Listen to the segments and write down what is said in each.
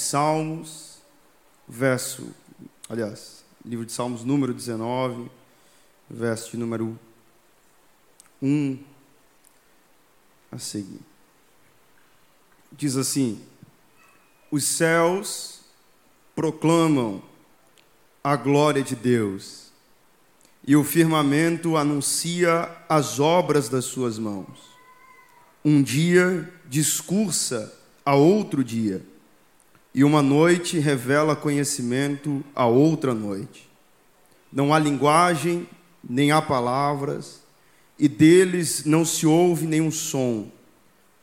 Salmos, verso, aliás, livro de Salmos número 19, verso de número 1 a seguir. Diz assim: Os céus proclamam a glória de Deus, e o firmamento anuncia as obras das suas mãos. Um dia discursa a outro dia, e uma noite revela conhecimento a outra noite. Não há linguagem, nem há palavras, e deles não se ouve nenhum som.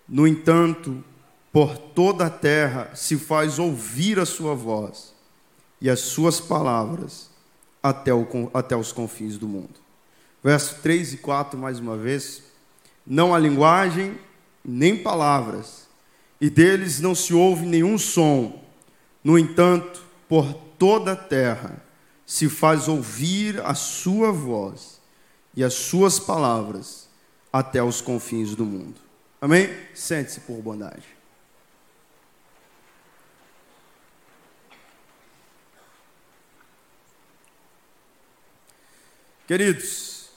No entanto, por toda a terra se faz ouvir a sua voz e as suas palavras até, o, até os confins do mundo. Verso 3 e 4, mais uma vez. Não há linguagem, nem palavras, e deles não se ouve nenhum som. No entanto, por toda a terra se faz ouvir a sua voz e as suas palavras até os confins do mundo. Amém? Sente-se por bondade. Queridos,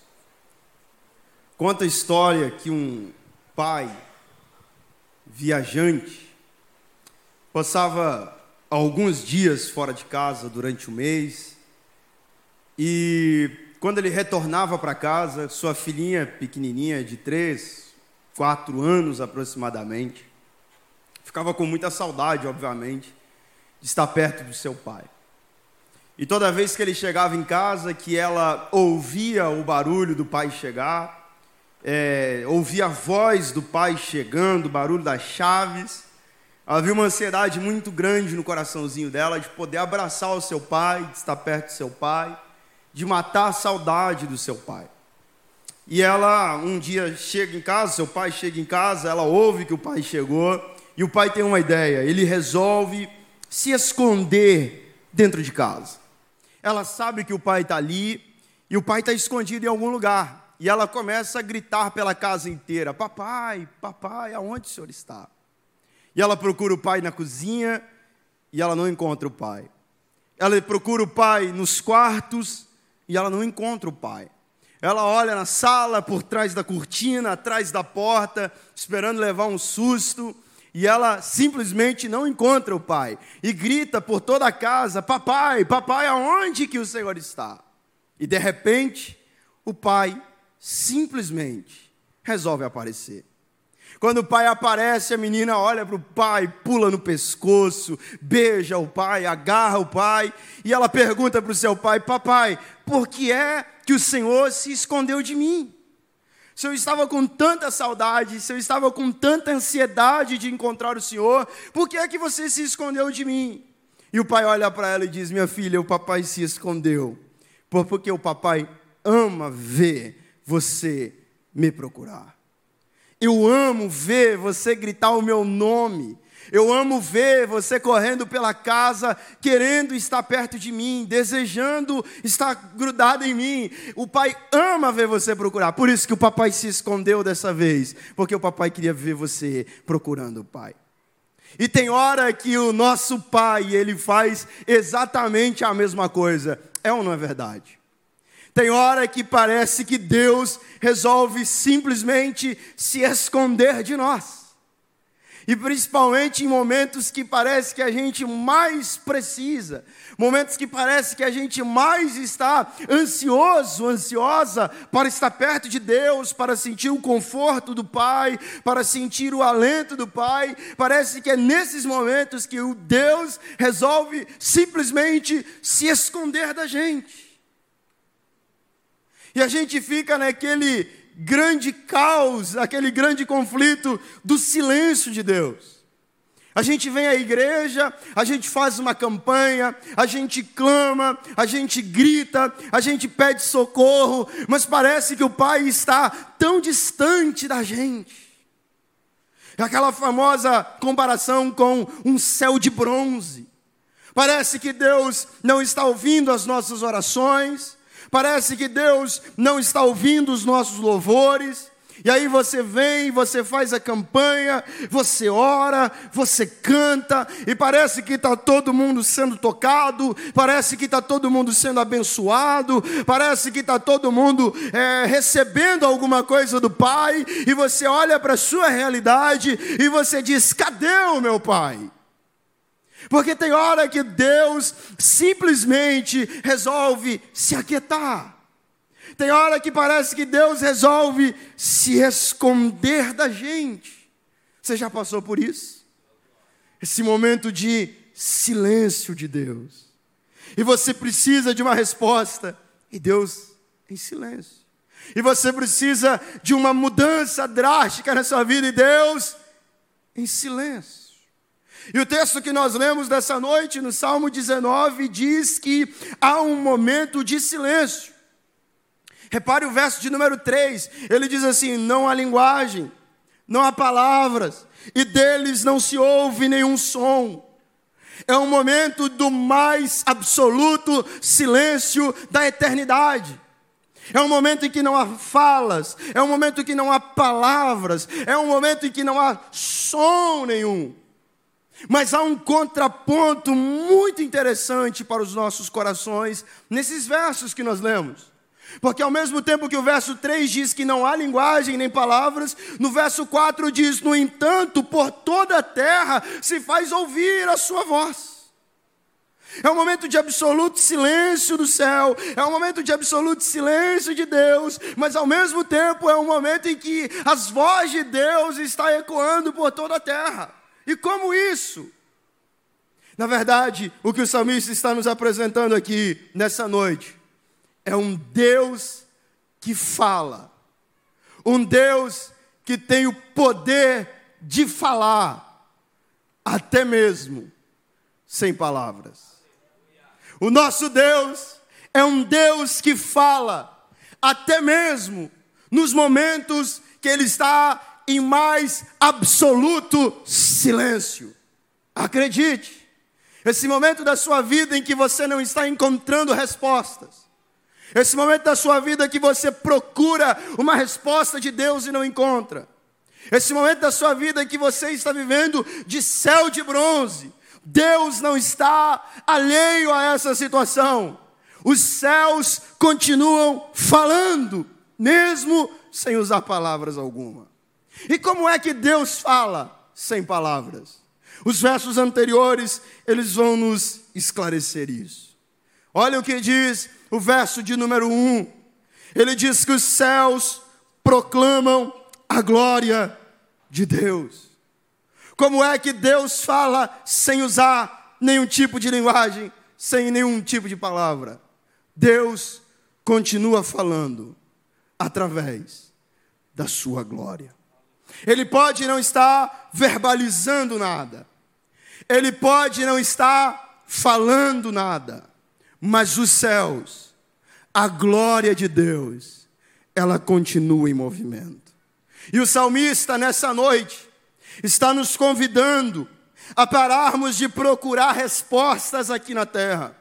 conta a história que um pai viajante passava alguns dias fora de casa durante o mês e quando ele retornava para casa, sua filhinha pequenininha de três, quatro anos aproximadamente, ficava com muita saudade, obviamente, de estar perto do seu pai. E toda vez que ele chegava em casa, que ela ouvia o barulho do pai chegar, é, ouvia a voz do pai chegando, o barulho das chaves, havia uma ansiedade muito grande no coraçãozinho dela de poder abraçar o seu pai, de estar perto do seu pai, de matar a saudade do seu pai. E ela um dia chega em casa, seu pai chega em casa, ela ouve que o pai chegou, e o pai tem uma ideia, ele resolve se esconder dentro de casa. Ela sabe que o pai está ali e o pai está escondido em algum lugar. E ela começa a gritar pela casa inteira: Papai, papai, aonde o senhor está? E ela procura o pai na cozinha e ela não encontra o pai. Ela procura o pai nos quartos e ela não encontra o pai. Ela olha na sala, por trás da cortina, atrás da porta, esperando levar um susto e ela simplesmente não encontra o pai e grita por toda a casa: Papai, papai, aonde que o Senhor está? E de repente, o pai simplesmente resolve aparecer. Quando o pai aparece, a menina olha para o pai, pula no pescoço, beija o pai, agarra o pai, e ela pergunta para o seu pai: Papai, por que é que o Senhor se escondeu de mim? se eu estava com tanta saudade, se eu estava com tanta ansiedade de encontrar o Senhor, por que é que você se escondeu de mim? E o pai olha para ela e diz: Minha filha, o papai se escondeu, porque o papai ama ver você me procurar. Eu amo ver você gritar o meu nome. Eu amo ver você correndo pela casa, querendo estar perto de mim, desejando estar grudado em mim. O pai ama ver você procurar. Por isso que o papai se escondeu dessa vez, porque o papai queria ver você procurando o pai. E tem hora que o nosso pai, ele faz exatamente a mesma coisa. É ou não é verdade? Tem hora que parece que Deus resolve simplesmente se esconder de nós. E principalmente em momentos que parece que a gente mais precisa, momentos que parece que a gente mais está ansioso, ansiosa para estar perto de Deus, para sentir o conforto do Pai, para sentir o alento do Pai. Parece que é nesses momentos que o Deus resolve simplesmente se esconder da gente. E a gente fica naquele grande caos, aquele grande conflito do silêncio de Deus. A gente vem à igreja, a gente faz uma campanha, a gente clama, a gente grita, a gente pede socorro, mas parece que o Pai está tão distante da gente. Aquela famosa comparação com um céu de bronze. Parece que Deus não está ouvindo as nossas orações, Parece que Deus não está ouvindo os nossos louvores, E aí você vem, você faz a campanha, você ora, você canta, e parece que está todo mundo sendo tocado, parece que está todo mundo sendo abençoado, parece que está todo mundo é, recebendo alguma coisa do Pai, e você olha para a sua realidade e você diz: cadê o meu Pai? Porque tem hora que Deus simplesmente resolve se aquietar. Tem hora que parece que Deus resolve se esconder da gente. Você já passou por isso? Esse momento de silêncio de Deus. E você precisa de uma resposta, e Deus em silêncio. E você precisa de uma mudança drástica na sua vida, e Deus em silêncio. E o texto que nós lemos dessa noite, no Salmo 19, diz que há um momento de silêncio. Repare o verso de número 3. Ele diz assim: Não há linguagem, não há palavras, e deles não se ouve nenhum som. É um momento do mais absoluto silêncio da eternidade. É um momento em que não há falas, é um momento em que não há palavras, é um momento em que não há som nenhum. Mas há um contraponto muito interessante para os nossos corações nesses versos que nós lemos. Porque ao mesmo tempo que o verso 3 diz que não há linguagem nem palavras, no verso 4 diz: No entanto, por toda a terra se faz ouvir a sua voz. É um momento de absoluto silêncio do céu, é um momento de absoluto silêncio de Deus, mas ao mesmo tempo é um momento em que as vozes de Deus estão ecoando por toda a terra. E como isso? Na verdade, o que o salmista está nos apresentando aqui nessa noite é um Deus que fala, um Deus que tem o poder de falar, até mesmo sem palavras. O nosso Deus é um Deus que fala, até mesmo nos momentos que Ele está em mais absoluto silêncio. Acredite, esse momento da sua vida em que você não está encontrando respostas, esse momento da sua vida que você procura uma resposta de Deus e não encontra. Esse momento da sua vida que você está vivendo de céu de bronze. Deus não está alheio a essa situação. Os céus continuam falando, mesmo sem usar palavras alguma. E como é que Deus fala sem palavras? Os versos anteriores, eles vão nos esclarecer isso. Olha o que diz o verso de número 1. Ele diz que os céus proclamam a glória de Deus. Como é que Deus fala sem usar nenhum tipo de linguagem, sem nenhum tipo de palavra? Deus continua falando através da sua glória. Ele pode não estar verbalizando nada, ele pode não estar falando nada, mas os céus, a glória de Deus, ela continua em movimento. E o salmista, nessa noite, está nos convidando a pararmos de procurar respostas aqui na terra.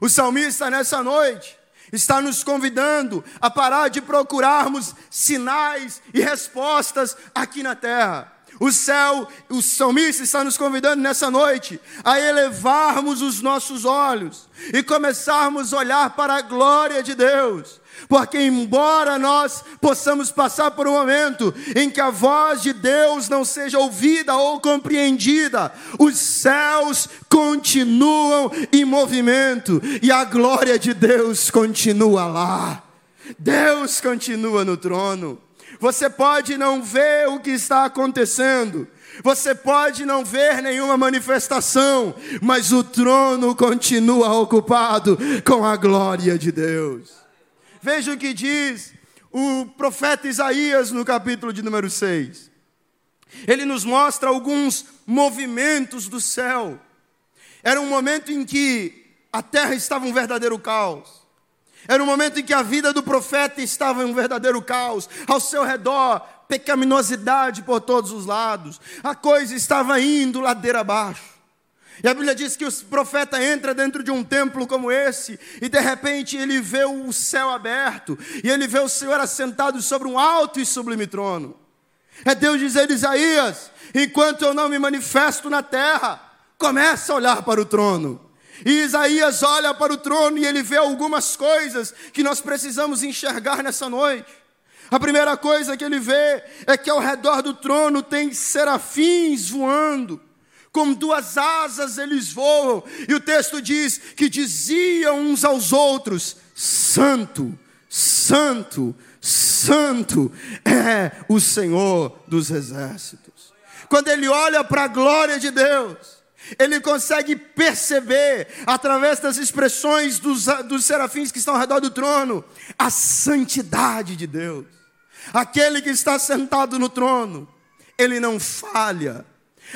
O salmista, nessa noite, está nos convidando a parar de procurarmos sinais e respostas aqui na terra. O céu, o salmista está nos convidando nessa noite a elevarmos os nossos olhos e começarmos a olhar para a glória de Deus. Porque, embora nós possamos passar por um momento em que a voz de Deus não seja ouvida ou compreendida, os céus continuam em movimento e a glória de Deus continua lá. Deus continua no trono. Você pode não ver o que está acontecendo, você pode não ver nenhuma manifestação, mas o trono continua ocupado com a glória de Deus. Veja o que diz o profeta Isaías no capítulo de número 6. Ele nos mostra alguns movimentos do céu. Era um momento em que a terra estava um verdadeiro caos. Era um momento em que a vida do profeta estava em um verdadeiro caos. Ao seu redor, pecaminosidade por todos os lados. A coisa estava indo ladeira abaixo. E a Bíblia diz que o profeta entra dentro de um templo como esse, e de repente ele vê o céu aberto, e ele vê o Senhor assentado sobre um alto e sublime trono. É Deus dizendo, Isaías, enquanto eu não me manifesto na terra, começa a olhar para o trono. E Isaías olha para o trono e ele vê algumas coisas que nós precisamos enxergar nessa noite. A primeira coisa que ele vê é que ao redor do trono tem serafins voando com duas asas eles voam, e o texto diz que diziam uns aos outros: Santo, Santo, Santo é o Senhor dos exércitos. Quando ele olha para a glória de Deus, ele consegue perceber, através das expressões dos, dos serafins que estão ao redor do trono, a santidade de Deus. Aquele que está sentado no trono, ele não falha,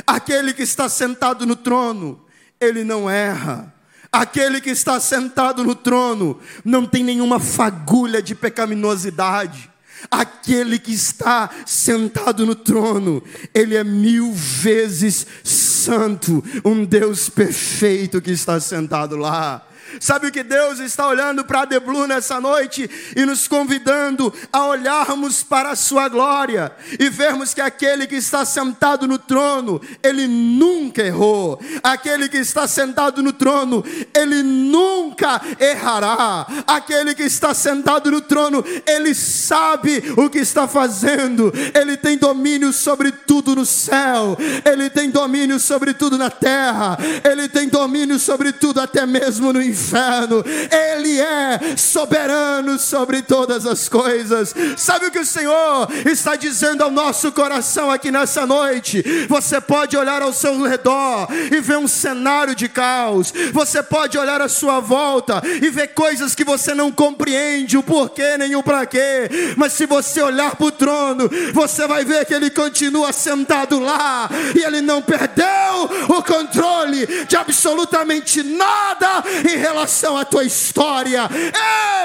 Aquele que está sentado no trono, ele não erra. Aquele que está sentado no trono não tem nenhuma fagulha de pecaminosidade. Aquele que está sentado no trono, ele é mil vezes santo, um Deus perfeito que está sentado lá. Sabe o que Deus está olhando para Deblu nessa noite e nos convidando a olharmos para a sua glória e vermos que aquele que está sentado no trono, ele nunca errou. Aquele que está sentado no trono, ele nunca errará. Aquele que está sentado no trono, ele sabe o que está fazendo. Ele tem domínio sobre tudo no céu. Ele tem domínio sobre tudo na terra. Ele tem domínio sobre tudo até mesmo no inferno inferno, Ele é soberano sobre todas as coisas. Sabe o que o Senhor está dizendo ao nosso coração aqui nessa noite? Você pode olhar ao seu redor e ver um cenário de caos, você pode olhar à sua volta e ver coisas que você não compreende, o porquê nem o para quê, mas se você olhar para o trono, você vai ver que Ele continua sentado lá e Ele não perdeu o controle de absolutamente nada em relação relação à tua história,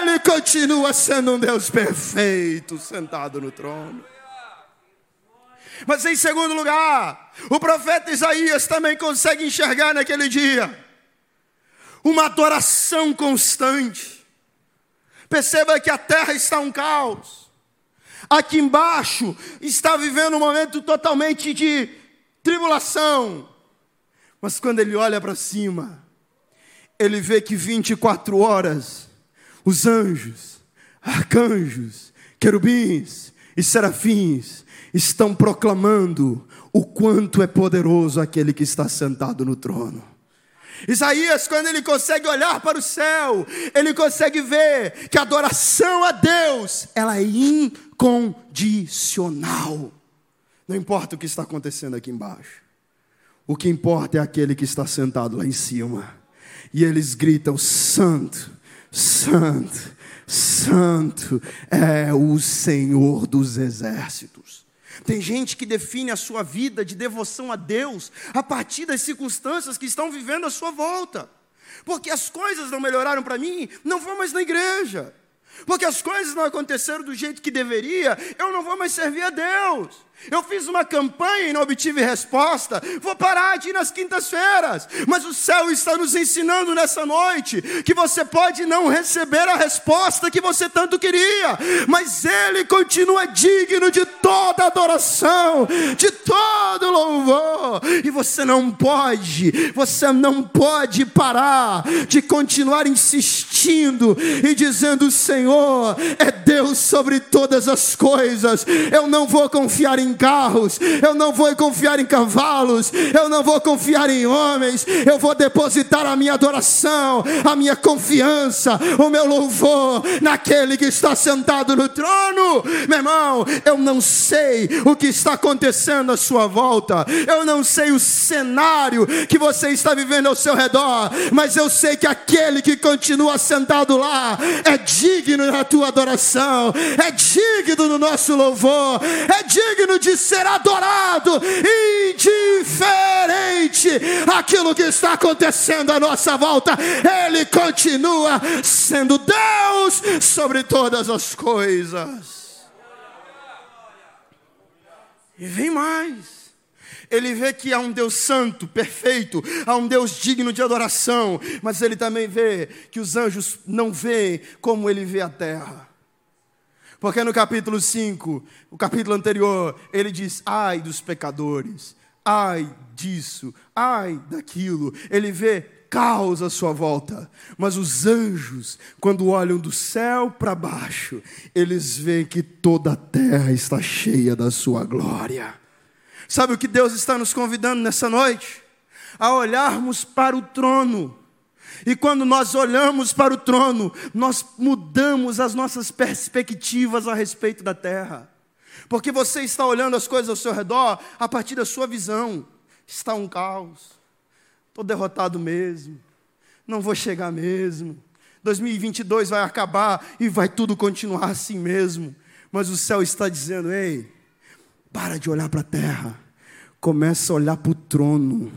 Ele continua sendo um Deus perfeito, sentado no trono. Mas em segundo lugar, o profeta Isaías também consegue enxergar naquele dia uma adoração constante. Perceba que a terra está um caos. Aqui embaixo está vivendo um momento totalmente de tribulação. Mas quando ele olha para cima, ele vê que 24 horas os anjos, arcanjos, querubins e serafins estão proclamando o quanto é poderoso aquele que está sentado no trono. Isaías, quando ele consegue olhar para o céu, ele consegue ver que a adoração a Deus, ela é incondicional. Não importa o que está acontecendo aqui embaixo. O que importa é aquele que está sentado lá em cima e eles gritam: Santo, Santo, Santo é o Senhor dos exércitos. Tem gente que define a sua vida de devoção a Deus a partir das circunstâncias que estão vivendo à sua volta. Porque as coisas não melhoraram para mim, não vou mais na igreja. Porque as coisas não aconteceram do jeito que deveria, eu não vou mais servir a Deus. Eu fiz uma campanha e não obtive resposta. Vou parar de ir nas quintas-feiras. Mas o céu está nos ensinando nessa noite que você pode não receber a resposta que você tanto queria, mas Ele continua digno de toda adoração, de todo louvor. E você não pode, você não pode parar de continuar insistindo e dizendo: Senhor é Deus sobre todas as coisas. Eu não vou confiar em carros, eu não vou confiar em cavalos, eu não vou confiar em homens, eu vou depositar a minha adoração, a minha confiança, o meu louvor naquele que está sentado no trono. Meu irmão, eu não sei o que está acontecendo à sua volta, eu não sei o cenário que você está vivendo ao seu redor, mas eu sei que aquele que continua sentado lá é digno da tua adoração, é digno do nosso louvor, é digno de ser adorado, indiferente aquilo que está acontecendo à nossa volta, Ele continua sendo Deus sobre todas as coisas. E vem mais. ele vê que há um Deus santo, perfeito, há um Deus digno de adoração, mas ele também vê que os anjos não veem como ele vê a terra. Porque no capítulo 5, o capítulo anterior, ele diz: ai dos pecadores, ai disso, ai daquilo. Ele vê caos à sua volta. Mas os anjos, quando olham do céu para baixo, eles veem que toda a terra está cheia da sua glória. Sabe o que Deus está nos convidando nessa noite? A olharmos para o trono. E quando nós olhamos para o trono, nós mudamos as nossas perspectivas a respeito da terra. Porque você está olhando as coisas ao seu redor a partir da sua visão. Está um caos. Estou derrotado mesmo. Não vou chegar mesmo. 2022 vai acabar e vai tudo continuar assim mesmo. Mas o céu está dizendo: ei, para de olhar para a terra, começa a olhar para o trono.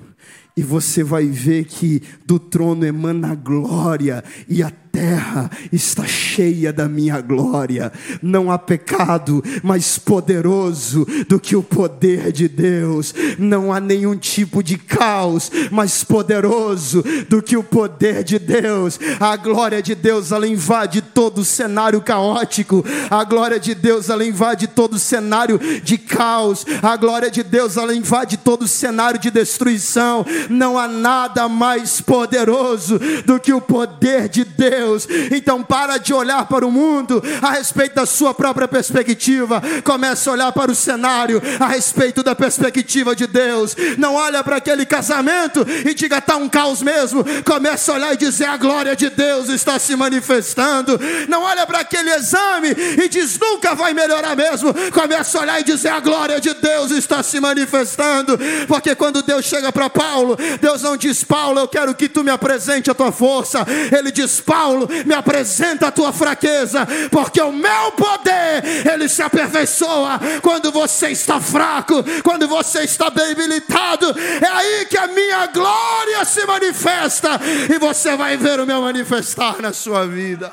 E você vai ver que do trono emana glória, e a terra está cheia da minha glória. Não há pecado mais poderoso do que o poder de Deus. Não há nenhum tipo de caos mais poderoso do que o poder de Deus. A glória de Deus ela invade todo o cenário caótico. A glória de Deus ela invade todo o cenário de caos. A glória de Deus ela invade todo o cenário de destruição. Não há nada mais poderoso do que o poder de Deus Deus. Então para de olhar para o mundo a respeito da sua própria perspectiva. Comece a olhar para o cenário a respeito da perspectiva de Deus. Não olha para aquele casamento e diga está um caos mesmo. Comece a olhar e dizer a glória de Deus está se manifestando. Não olha para aquele exame e diz nunca vai melhorar mesmo. Comece a olhar e dizer a glória de Deus está se manifestando. Porque quando Deus chega para Paulo, Deus não diz Paulo, eu quero que tu me apresente a tua força. Ele diz Paulo Paulo, me apresenta a tua fraqueza, porque o meu poder, ele se aperfeiçoa quando você está fraco, quando você está debilitado. É aí que a minha glória se manifesta e você vai ver o meu manifestar na sua vida.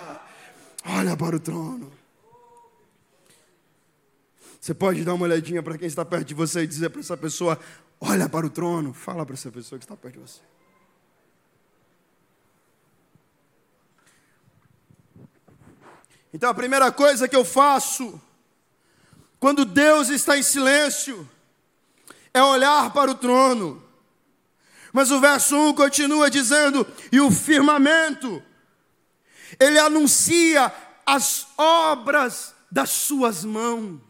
Olha para o trono. Você pode dar uma olhadinha para quem está perto de você e dizer para essa pessoa: Olha para o trono. Fala para essa pessoa que está perto de você. Então a primeira coisa que eu faço, quando Deus está em silêncio, é olhar para o trono. Mas o verso 1 continua dizendo: e o firmamento, ele anuncia as obras das suas mãos.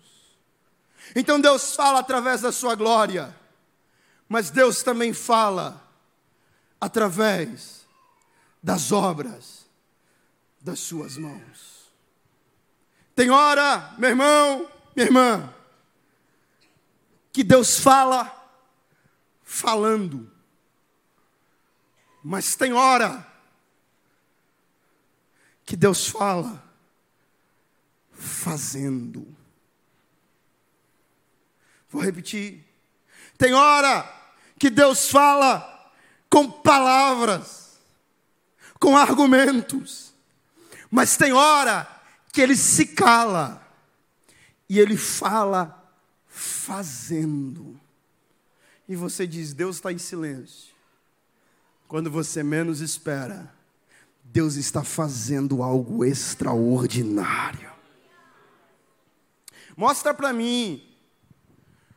Então Deus fala através da sua glória, mas Deus também fala através das obras das suas mãos. Tem hora, meu irmão, minha irmã, que Deus fala falando. Mas tem hora que Deus fala fazendo. Vou repetir. Tem hora que Deus fala com palavras, com argumentos. Mas tem hora que ele se cala e ele fala fazendo. E você diz: Deus está em silêncio. Quando você menos espera, Deus está fazendo algo extraordinário. Mostra para mim,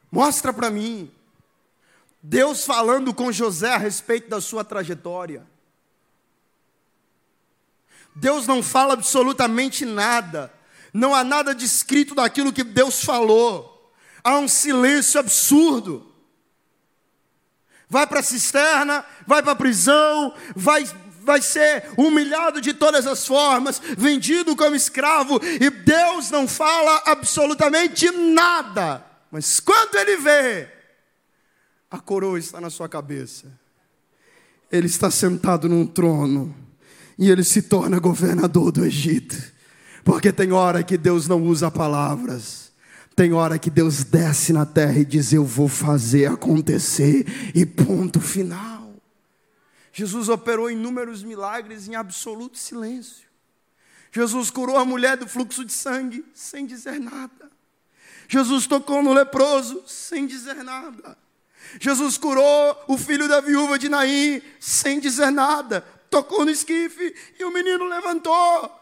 mostra para mim, Deus falando com José a respeito da sua trajetória. Deus não fala absolutamente nada. Não há nada descrito daquilo que Deus falou. Há um silêncio absurdo. Vai para a cisterna, vai para a prisão, vai, vai ser humilhado de todas as formas, vendido como escravo, e Deus não fala absolutamente nada. Mas quando ele vê, a coroa está na sua cabeça, ele está sentado num trono e ele se torna governador do Egito. Porque tem hora que Deus não usa palavras. Tem hora que Deus desce na terra e diz: Eu vou fazer acontecer, e ponto final. Jesus operou inúmeros milagres em absoluto silêncio. Jesus curou a mulher do fluxo de sangue sem dizer nada. Jesus tocou no leproso sem dizer nada. Jesus curou o filho da viúva de Naim sem dizer nada. Tocou no esquife e o menino levantou.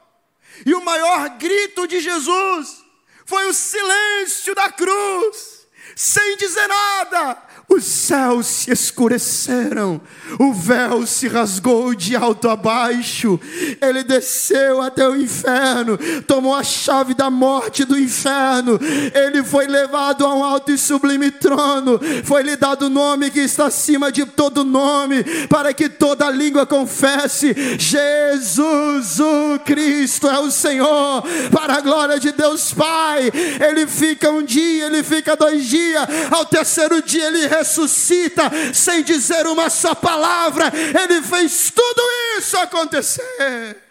E o maior grito de Jesus foi o silêncio da cruz, sem dizer nada os céus se escureceram, o véu se rasgou de alto a baixo, ele desceu até o inferno, tomou a chave da morte do inferno, ele foi levado a um alto e sublime trono, foi-lhe dado o nome que está acima de todo nome, para que toda língua confesse: Jesus o Cristo é o Senhor, para a glória de Deus Pai. Ele fica um dia, ele fica dois dias, ao terceiro dia ele ressuscita sem dizer uma só palavra, ele fez tudo isso acontecer.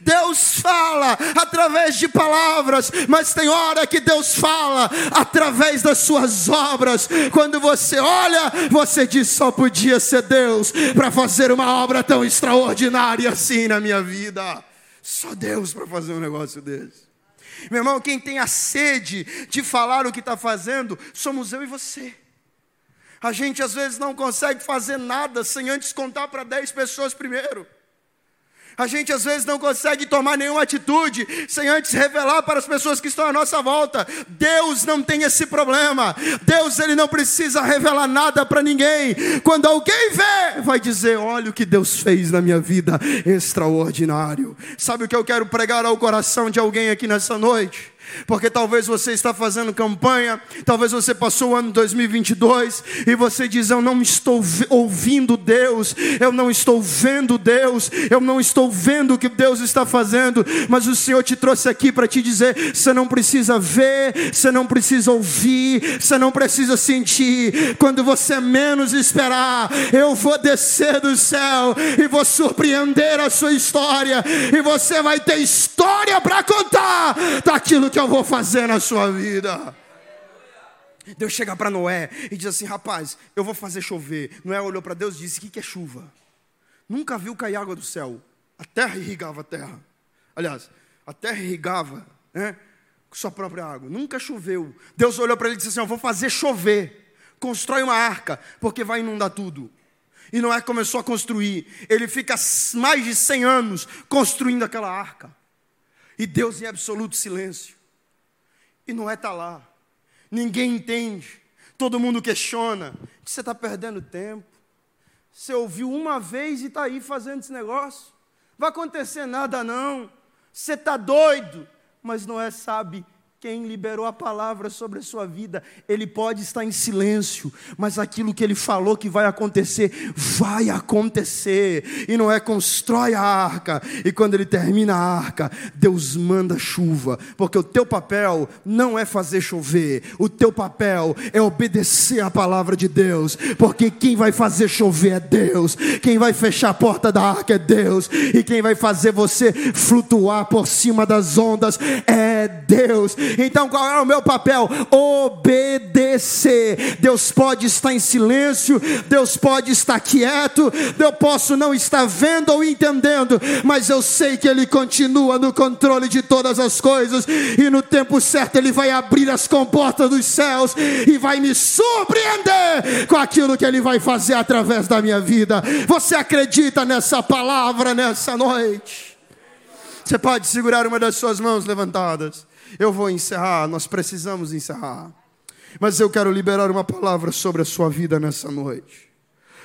Deus fala através de palavras, mas tem hora que Deus fala através das suas obras. Quando você olha, você diz: só podia ser Deus para fazer uma obra tão extraordinária assim na minha vida. Só Deus para fazer um negócio desse. Meu irmão, quem tem a sede de falar o que está fazendo, somos eu e você. A gente às vezes não consegue fazer nada sem antes contar para 10 pessoas primeiro. A gente às vezes não consegue tomar nenhuma atitude sem antes revelar para as pessoas que estão à nossa volta. Deus não tem esse problema. Deus ele não precisa revelar nada para ninguém. Quando alguém vê, vai dizer: "Olha o que Deus fez na minha vida, extraordinário". Sabe o que eu quero pregar ao coração de alguém aqui nessa noite? Porque talvez você está fazendo campanha, talvez você passou o ano 2022 e você diz: Eu não estou ouvindo Deus, eu não estou vendo Deus, eu não estou vendo o que Deus está fazendo, mas o Senhor te trouxe aqui para te dizer: você não precisa ver, você não precisa ouvir, você não precisa sentir. Quando você menos esperar, eu vou descer do céu e vou surpreender a sua história, e você vai ter história para contar daquilo que que eu vou fazer na sua vida? Deus chega para Noé e diz assim: rapaz, eu vou fazer chover. Noé olhou para Deus e disse: o que, que é chuva? Nunca viu cair água do céu. A terra irrigava a terra. Aliás, a terra irrigava né, com sua própria água. Nunca choveu. Deus olhou para ele e disse assim: Eu vou fazer chover. Constrói uma arca, porque vai inundar tudo. E Noé começou a construir. Ele fica mais de 100 anos construindo aquela arca. E Deus em absoluto silêncio. E Noé está lá. Ninguém entende. Todo mundo questiona. Você está perdendo tempo. Você ouviu uma vez e está aí fazendo esse negócio. Vai acontecer nada não. Você está doido. Mas Noé sabe quem liberou a palavra sobre a sua vida, ele pode estar em silêncio, mas aquilo que ele falou que vai acontecer, vai acontecer. E Noé constrói a arca, e quando ele termina a arca, Deus manda chuva, porque o teu papel não é fazer chover, o teu papel é obedecer a palavra de Deus, porque quem vai fazer chover é Deus, quem vai fechar a porta da arca é Deus, e quem vai fazer você flutuar por cima das ondas é Deus. Então qual é o meu papel? Obedecer. Deus pode estar em silêncio, Deus pode estar quieto, eu posso não estar vendo ou entendendo, mas eu sei que Ele continua no controle de todas as coisas, e no tempo certo Ele vai abrir as comportas dos céus e vai me surpreender com aquilo que Ele vai fazer através da minha vida. Você acredita nessa palavra nessa noite? Você pode segurar uma das suas mãos levantadas. Eu vou encerrar, nós precisamos encerrar. Mas eu quero liberar uma palavra sobre a sua vida nessa noite.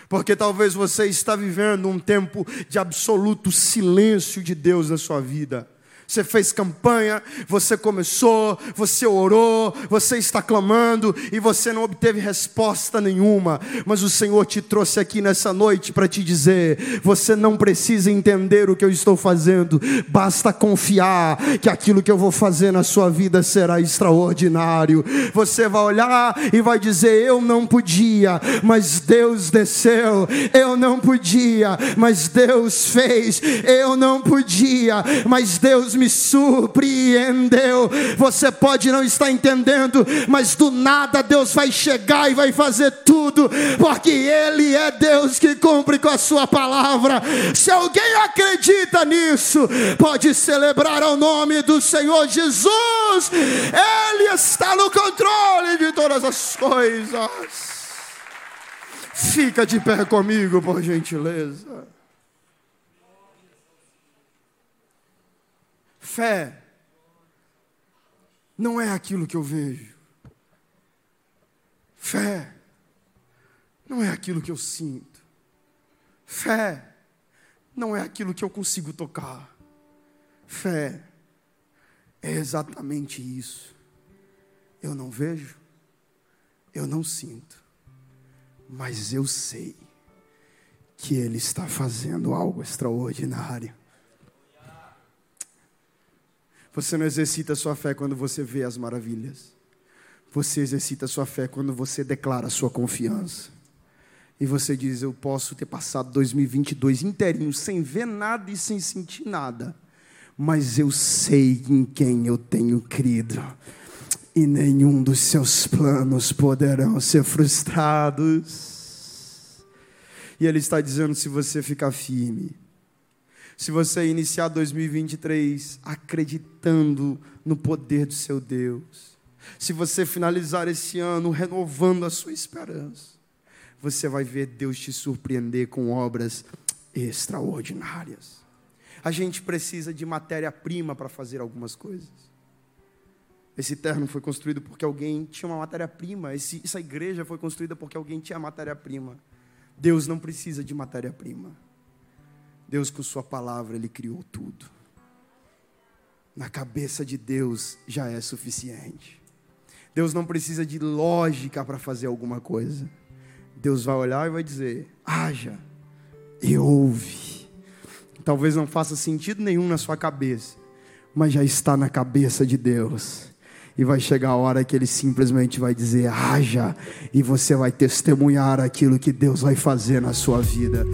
Porque talvez você está vivendo um tempo de absoluto silêncio de Deus na sua vida você fez campanha, você começou, você orou, você está clamando e você não obteve resposta nenhuma, mas o Senhor te trouxe aqui nessa noite para te dizer: você não precisa entender o que eu estou fazendo, basta confiar que aquilo que eu vou fazer na sua vida será extraordinário. Você vai olhar e vai dizer: eu não podia, mas Deus desceu, eu não podia, mas Deus fez, eu não podia, mas Deus me me surpreendeu. Você pode não estar entendendo, mas do nada Deus vai chegar e vai fazer tudo, porque Ele é Deus que cumpre com a Sua palavra. Se alguém acredita nisso, pode celebrar ao nome do Senhor Jesus, Ele está no controle de todas as coisas. Fica de pé comigo, por gentileza. Fé não é aquilo que eu vejo. Fé não é aquilo que eu sinto. Fé não é aquilo que eu consigo tocar. Fé é exatamente isso. Eu não vejo, eu não sinto, mas eu sei que Ele está fazendo algo extraordinário. Você não exercita a sua fé quando você vê as maravilhas. Você exercita a sua fé quando você declara a sua confiança. E você diz: Eu posso ter passado 2022 inteirinho sem ver nada e sem sentir nada, mas eu sei em quem eu tenho crido, e nenhum dos seus planos poderão ser frustrados. E Ele está dizendo: se você ficar firme, se você iniciar 2023 acreditando no poder do seu Deus, se você finalizar esse ano renovando a sua esperança, você vai ver Deus te surpreender com obras extraordinárias. A gente precisa de matéria-prima para fazer algumas coisas. Esse terno foi construído porque alguém tinha uma matéria-prima. Essa igreja foi construída porque alguém tinha matéria-prima. Deus não precisa de matéria-prima. Deus, com Sua palavra, Ele criou tudo. Na cabeça de Deus já é suficiente. Deus não precisa de lógica para fazer alguma coisa. Deus vai olhar e vai dizer: haja e ouve. Talvez não faça sentido nenhum na sua cabeça, mas já está na cabeça de Deus. E vai chegar a hora que ele simplesmente vai dizer: haja, e você vai testemunhar aquilo que Deus vai fazer na sua vida.